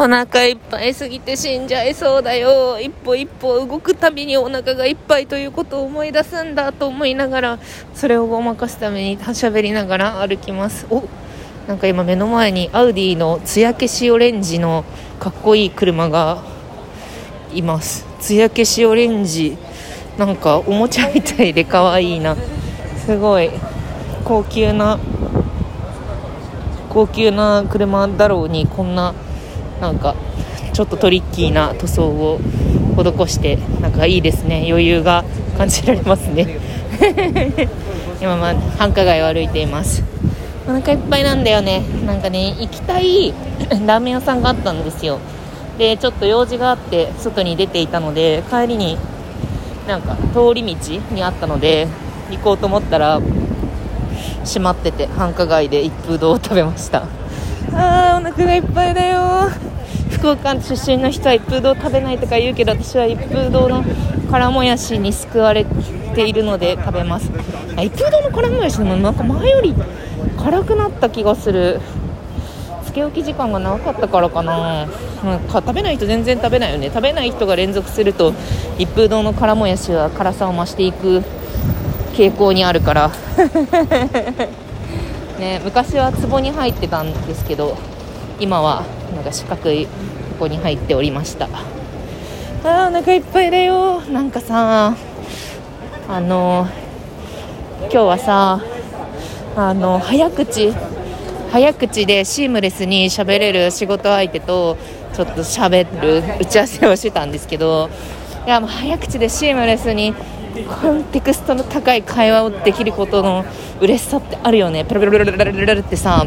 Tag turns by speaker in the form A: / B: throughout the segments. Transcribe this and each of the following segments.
A: お腹いっぱいすぎて死んじゃいそうだよ。一歩一歩動くたびにお腹がいっぱいということを思い出すんだと思いながらそれをごまかすために喋りながら歩きます。おなんか今目の前にアウディの艶消しオレンジのかっこいい車がいます。艶消しオレンジなんかおもちゃみたいで可愛いな。すごい。高級な高級な車だろうにこんななんかちょっとトリッキーな塗装を施してなんかいいですね。余裕が感じられますね。今まあ繁華街を歩いています。お腹いっぱいなんだよね。なんかね行きたい ラーメン屋さんがあったんですよ。でちょっと用事があって外に出ていたので帰りになんか通り道にあったので行こうと思ったら閉まってて繁華街で一風堂を食べました。あ 腹がいっぱいだよ福岡出身の人は一風堂食べないとか言うけど私は一風堂の辛もやしに救われているので食べます一風堂の辛もやしでもなんか前より辛くなった気がするつけ置き時間が長かったからかななんか食べない人全然食べないよね食べない人が連続すると一風堂の辛もやしは辛さを増していく傾向にあるからね、昔は壺に入ってたんですけど今はなんか四角いここに入っておりました。あーお腹いっぱいだよ。なんかさあの今日はさあの早口早口でシームレスに喋れる仕事相手とちょっと喋る打ち合わせをしてたんですけどいやもう早口でシームレスにコンテクストの高い会話をできることの嬉しさってあるよね。ペロペロペロペロペロペロってさ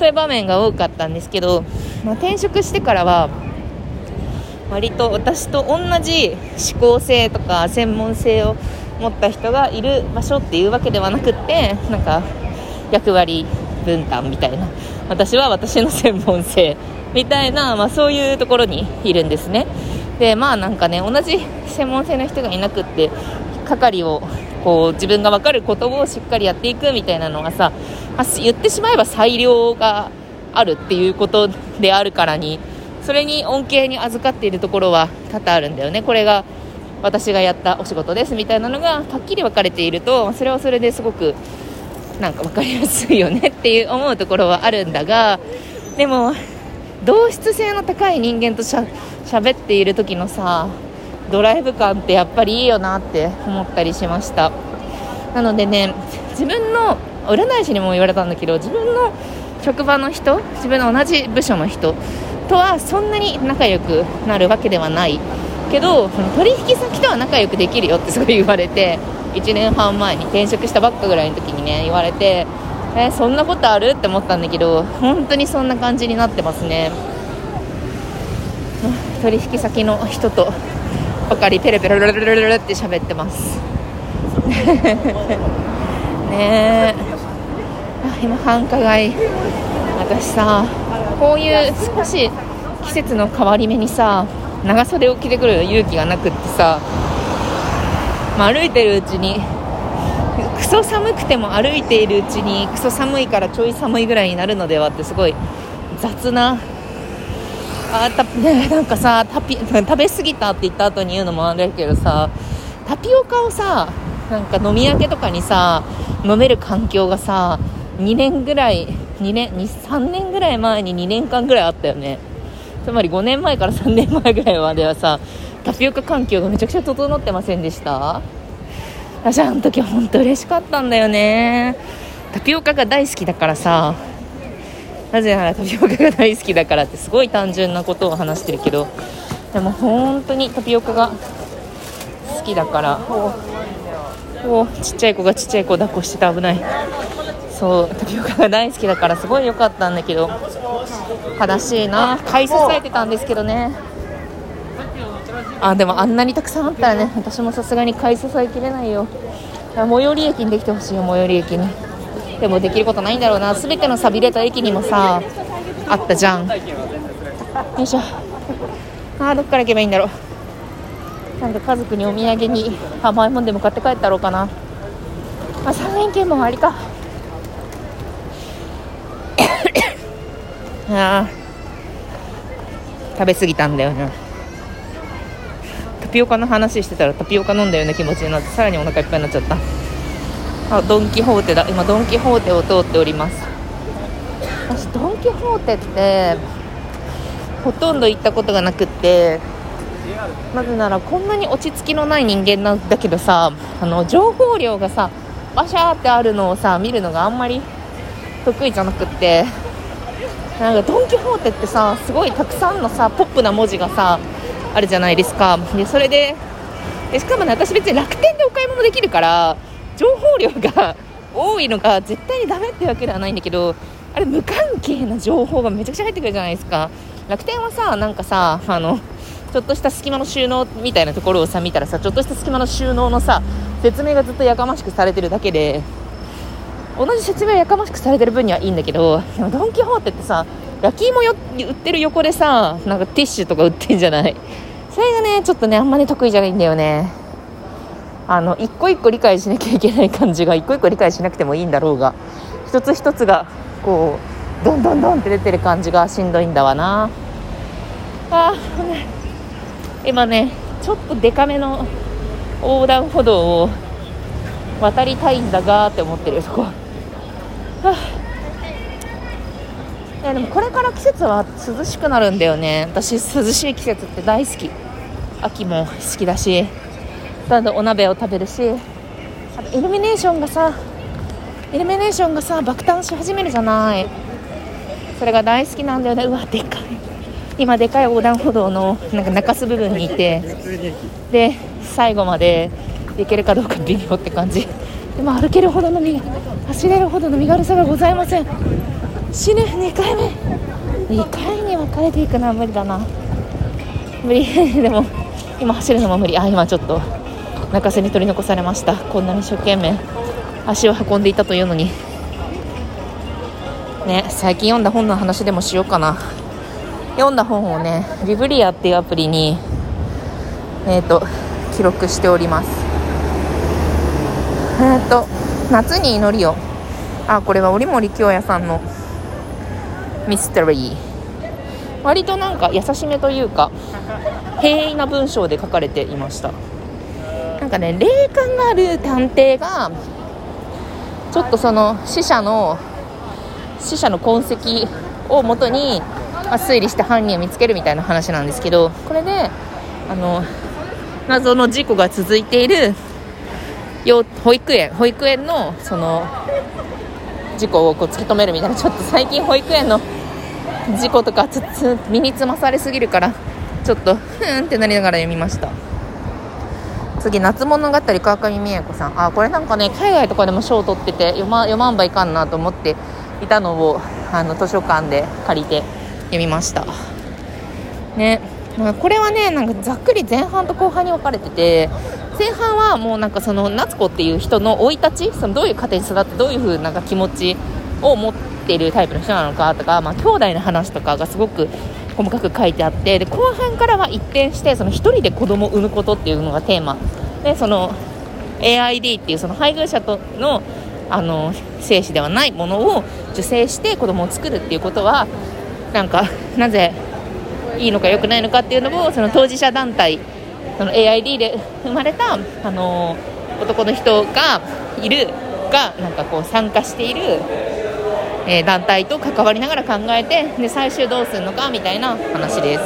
A: そういう場面が多かったんですけど、まあ、転職してからは割と私と同じ思考性とか専門性を持った人がいる場所っていうわけではなくってなんか役割分担みたいな。私は私の専門性みたいな、まあ、そういうところにいるんですね。でまあなんかね同じ専門性の人がいなくって係をこう自分が分かることをしっかりやっていくみたいなのがさあ言ってしまえば裁量があるっていうことであるからにそれに恩恵に預かっているところは多々あるんだよね。これが私がやったお仕事ですみたいなのがはっきり分かれているとそれはそれですごくなんか分かりやすいよね。っていう思うところはあるんだがでも同質性の高い人間としゃ喋っている時のさドライブ感ってやっぱりいいよなって思ったりしました。なのでね自分の占い師にも言われたんだけど自分の職場の人自分の同じ部署の人とはそんなに仲良くなるわけではない。けどその取引先とは仲良くできるよって すごい言われて1年半前に転職したばっかぐらいの時にね言われてえそんなことある？って思ったんだけど本当にそんな感じになってますね。取引先の人とばかりペラペラルルルルルって喋ってます。ねえ。今繁華街。私さこういう少し季節の変わり目にさ長袖を着てくる勇気がなくってさ、まあ、歩いてるうちにクソ寒くても歩いているうちにクソ寒いからちょい寒いぐらいになるのではってすごい雑なあた、なんかさタピ食べ過ぎたって言った後に言うのもあれだけどさタピオカをさなんか飲み明けとかにさ飲める環境がさ2年ぐらい2年3年ぐらい前に2年間ぐらいあったよね。つまり5年前から3年前ぐらいまではさタピオカ環境がめちゃくちゃ整ってませんでした？私あの時本当嬉しかったんだよね。タピオカが大好きだからさ。なぜならタピオカが大好きだからってすごい単純なことを話してるけどでも本当にタピオカが好きだから。おおちっちゃい子がちっちゃい子抱っこしてて危ない。そうタピオカが大好きだからすごい良かったんだけど悲しいな。買い支えてたんですけどね。あでもあんなにたくさんあったらね私もさすがに買い支えきれないよ。最寄り駅にできてほしいよ最寄り駅に。でもできることないんだろうな。全ての寂れた駅にもさあったじゃん。よいしょ。あーどっから行けばいいんだろう。なんか家族にお土産に甘いもんでも買って帰ったろうかな。あ3連休も終わりか。あ食べ過ぎたんだよねタピオカの話してたらタピオカ飲んだような気持ちになってさらにお腹いっぱいになっちゃった。あドン・キホーテだ。今ドン・キホーテを通っております。私ドン・キホーテってほとんど行ったことがなくってなぜならこんなに落ち着きのない人間なんだけどさあの情報量がさバシャーってあるのをさ見るのがあんまり得意じゃなくって。なんかドン・キホーテってさすごいたくさんのさポップな文字がさあるじゃないですか。でそれででしかもね私別に楽天でお買い物できるから情報量が多いのが絶対にダメってわけではないんだけどあれ無関係な情報がめちゃくちゃ入ってくるじゃないですか。楽天はさなんかさあのちょっとした隙間の収納みたいなところをさ見たらさちょっとした隙間の収納のさ説明がずっとやかましくされてるだけで同じ説明やかましくされてる分にはいいんだけどでもドン・キホーテってさ焼き芋よ売ってる横でさなんかティッシュとか売ってんじゃない？それがねちょっとねあんまり得意じゃないんだよね。あの一個一個理解しなきゃいけない感じが一個一個理解しなくてもいいんだろうが。一つ一つがこうどんどんどんって出てる感じがしんどいんだわな。あー今ねちょっとデカめの横断歩道を渡りたいんだがって思ってるそこいやでもこれから季節は涼しくなるんだよね。私涼しい季節って大好き。秋も好きだしだんだんお鍋を食べるしあとイルミネーションがさイルミネーションがさ爆誕し始めるじゃない。それが大好きなんだよね。うわでかい。今でかい横断歩道のなんか中州部分にいてで最後まで行けるかどうか微妙って感じ。でも歩けるほどの身走れるほどの身軽さがございません。死ぬ2回目。2回に分かれていくのは無理だな。無理。でも今走るのも無理。あ今ちょっと中洲に取り残されました。こんなに一生懸命足を運んでいたというのに。ね最近読んだ本の話でもしようかな。読んだ本をねビブリアっていうアプリにえっ、と記録しております。えっ、と夏に祈りをあこれは織森京也さんのミステリー。割となんか優しめというか平易な文章で書かれていました。なんかね霊感がある探偵がちょっとその死者の死者の痕跡をもとに、あ、推理して犯人を見つけるみたいな話なんですけどこれであの謎の事故が続いている幼保育園保育園のその事故をこう突き止めるみたいなちょっと最近保育園の事故とかつつ身につまされすぎるからちょっとふーんってなりながら読みました。次夏物語川上美恵子さん。あこれなんかね海外とかでも賞を取ってて読ま読まんばいかんなと思っていたのをあの図書館で借りて読みました。ね。まあこれはねなんかざっくり前半と後半に分かれてて前半はもうなんかその夏子っていう人の生い立ちそのどういう家庭に育ってどういう風なんか気持ちを持っているタイプの人なのかとか、まあ、兄弟の話とかがすごく細かく書いてあってで後半からは一転してその1人で子供を産むことっていうのがテーマ。でその AID っていうその配偶者とのあの精子ではないものを受精して子供を作るっていうことはなんかなぜいいのか良くないのかっていうのをその当事者団体その AID で生まれたあの男の人がいるがなんかこう参加している、えー団体と関わりながら考えてで最終どうするのかみたいな話です。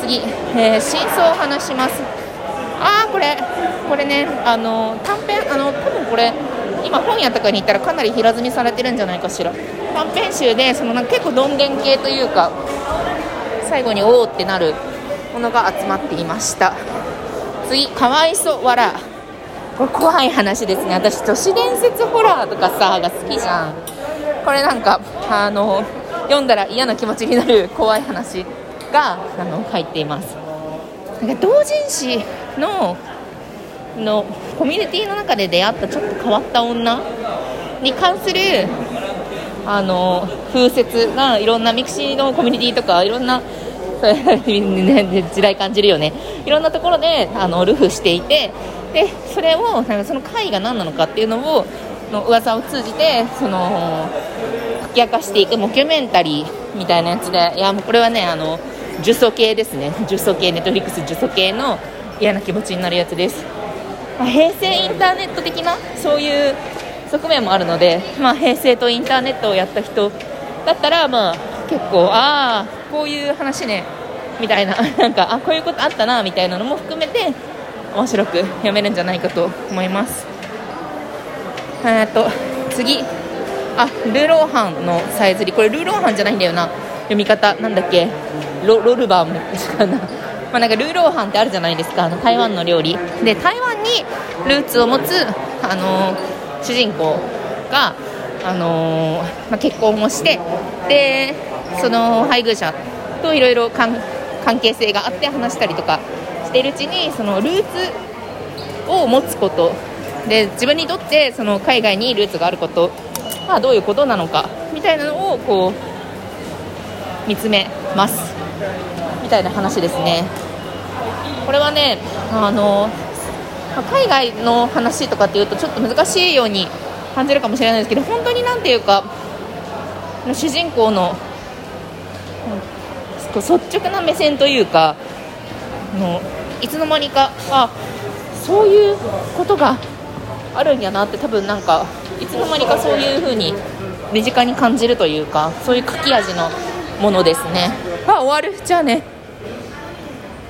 A: 次、えー真相を話します。あーこれこれねあの短編あの多分これ今本屋とかに行ったらかなり平積みされてるんじゃないかしら。短編集でそのなんか結構どんでん系というか最後におおってなるものが集まっていました。次かわいそわらこれ怖い話ですね。私都市伝説ホラーとかさが好きじゃん。これなんかあの読んだら嫌な気持ちになる怖い話があの入っています。なんか同人誌ののコミュニティの中で出会ったちょっと変わった女に関するあの風説がいろんなミクシーのコミュニティとかいろんな時代感じるよね。いろんなところであの流布していてでそれをその会が何なのかっていうのをの噂を通じてその解き明かしていくモキュメンタリーみたいなやつでいやもうこれはねあの呪詛系ですね。呪詛系ネットフリックス呪詛系の嫌な気持ちになるやつです、まあ、平成インターネット的なそういう側面もあるので、まあ、平成とインターネットをやった人だったら、まあ、結構ああこういう話ねみたいな なんかあこういうことあったなみたいなのも含めて面白く読めるんじゃないかと思います。えっと次。あルーローハンのさえずりこれルーローハンじゃないんだよな。読み方なんだっけ？ロロルバーも違うな。まあ、なんかルーローハンってあるじゃないですか。あの台湾の料理。で台湾にルーツを持つ、あのー、主人公が、あのー、まあ、結婚をしてでその配偶者といろいろ関係性があって話したりとかしているうちにそのルーツを持つことで自分にとってその海外にルーツがあることはどういうことなのかみたいなのをこう見つめますみたいな話ですね。これはねあの海外の話とかっていうとちょっと難しいように感じるかもしれないですけど本当になんていうか主人公の率直な目線というかのいつの間にかあそういうことがあるんやなって多分なんかいつの間にかそういう風に身近に感じるというかそういう書き味のものですね。あ終わる。じゃあね。